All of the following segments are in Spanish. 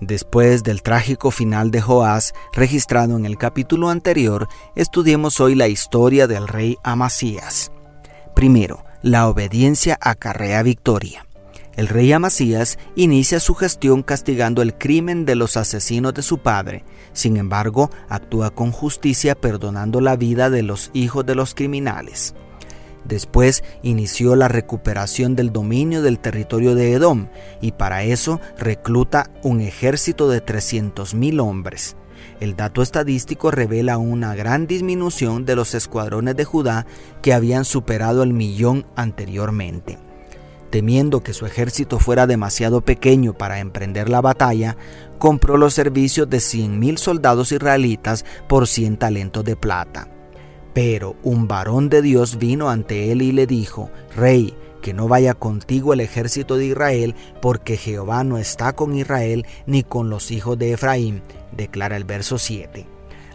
Después del trágico final de Joás, registrado en el capítulo anterior, estudiemos hoy la historia del rey Amasías. Primero, la obediencia acarrea victoria. El rey Amasías inicia su gestión castigando el crimen de los asesinos de su padre. Sin embargo, actúa con justicia perdonando la vida de los hijos de los criminales. Después inició la recuperación del dominio del territorio de Edom y para eso recluta un ejército de 300.000 hombres. El dato estadístico revela una gran disminución de los escuadrones de Judá que habían superado el millón anteriormente. Temiendo que su ejército fuera demasiado pequeño para emprender la batalla, compró los servicios de 100.000 soldados israelitas por 100 talentos de plata. Pero un varón de Dios vino ante él y le dijo, Rey, que no vaya contigo el ejército de Israel, porque Jehová no está con Israel ni con los hijos de Efraín, declara el verso 7.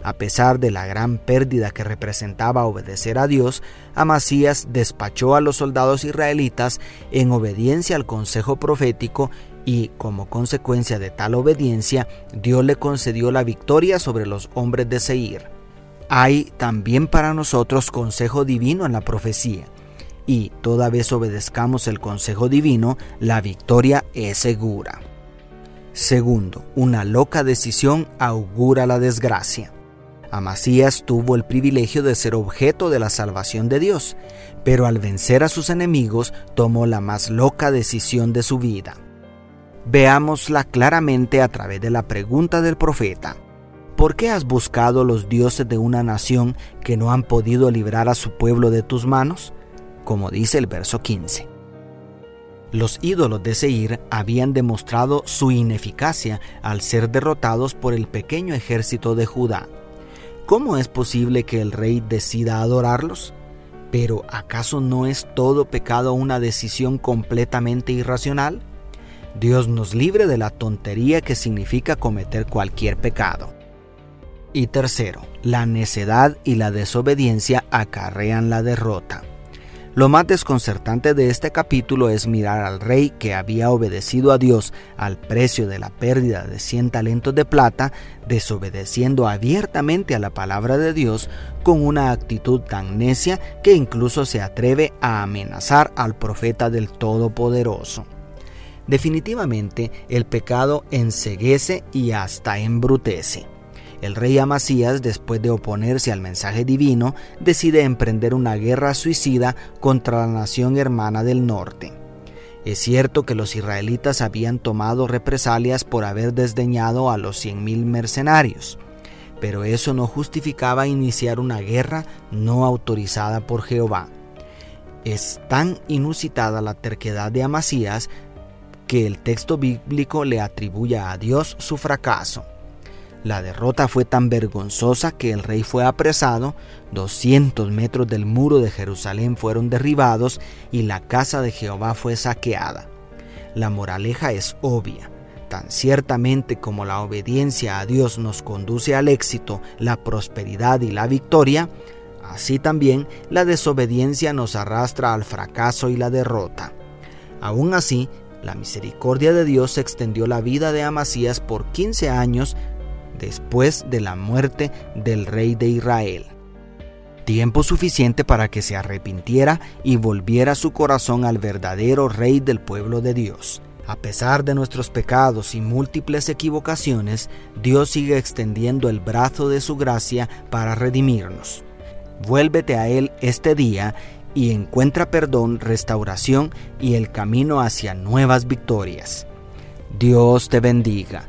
A pesar de la gran pérdida que representaba obedecer a Dios, Amasías despachó a los soldados israelitas en obediencia al consejo profético y, como consecuencia de tal obediencia, Dios le concedió la victoria sobre los hombres de Seir. Hay también para nosotros consejo divino en la profecía. Y toda vez obedezcamos el consejo divino, la victoria es segura. Segundo, una loca decisión augura la desgracia. Amasías tuvo el privilegio de ser objeto de la salvación de Dios, pero al vencer a sus enemigos tomó la más loca decisión de su vida. Veámosla claramente a través de la pregunta del profeta. ¿Por qué has buscado los dioses de una nación que no han podido librar a su pueblo de tus manos? Como dice el verso 15. Los ídolos de Seir habían demostrado su ineficacia al ser derrotados por el pequeño ejército de Judá. ¿Cómo es posible que el rey decida adorarlos? Pero ¿acaso no es todo pecado una decisión completamente irracional? Dios nos libre de la tontería que significa cometer cualquier pecado. Y tercero, la necedad y la desobediencia acarrean la derrota. Lo más desconcertante de este capítulo es mirar al rey que había obedecido a Dios al precio de la pérdida de 100 talentos de plata, desobedeciendo abiertamente a la palabra de Dios con una actitud tan necia que incluso se atreve a amenazar al profeta del Todopoderoso. Definitivamente el pecado enseguece y hasta embrutece. El rey Amasías, después de oponerse al mensaje divino, decide emprender una guerra suicida contra la nación hermana del norte. Es cierto que los israelitas habían tomado represalias por haber desdeñado a los 100.000 mercenarios, pero eso no justificaba iniciar una guerra no autorizada por Jehová. Es tan inusitada la terquedad de Amasías que el texto bíblico le atribuye a Dios su fracaso. La derrota fue tan vergonzosa que el rey fue apresado, 200 metros del muro de Jerusalén fueron derribados y la casa de Jehová fue saqueada. La moraleja es obvia. Tan ciertamente como la obediencia a Dios nos conduce al éxito, la prosperidad y la victoria, así también la desobediencia nos arrastra al fracaso y la derrota. Aún así, la misericordia de Dios extendió la vida de Amasías por 15 años después de la muerte del rey de Israel. Tiempo suficiente para que se arrepintiera y volviera su corazón al verdadero rey del pueblo de Dios. A pesar de nuestros pecados y múltiples equivocaciones, Dios sigue extendiendo el brazo de su gracia para redimirnos. Vuélvete a Él este día y encuentra perdón, restauración y el camino hacia nuevas victorias. Dios te bendiga,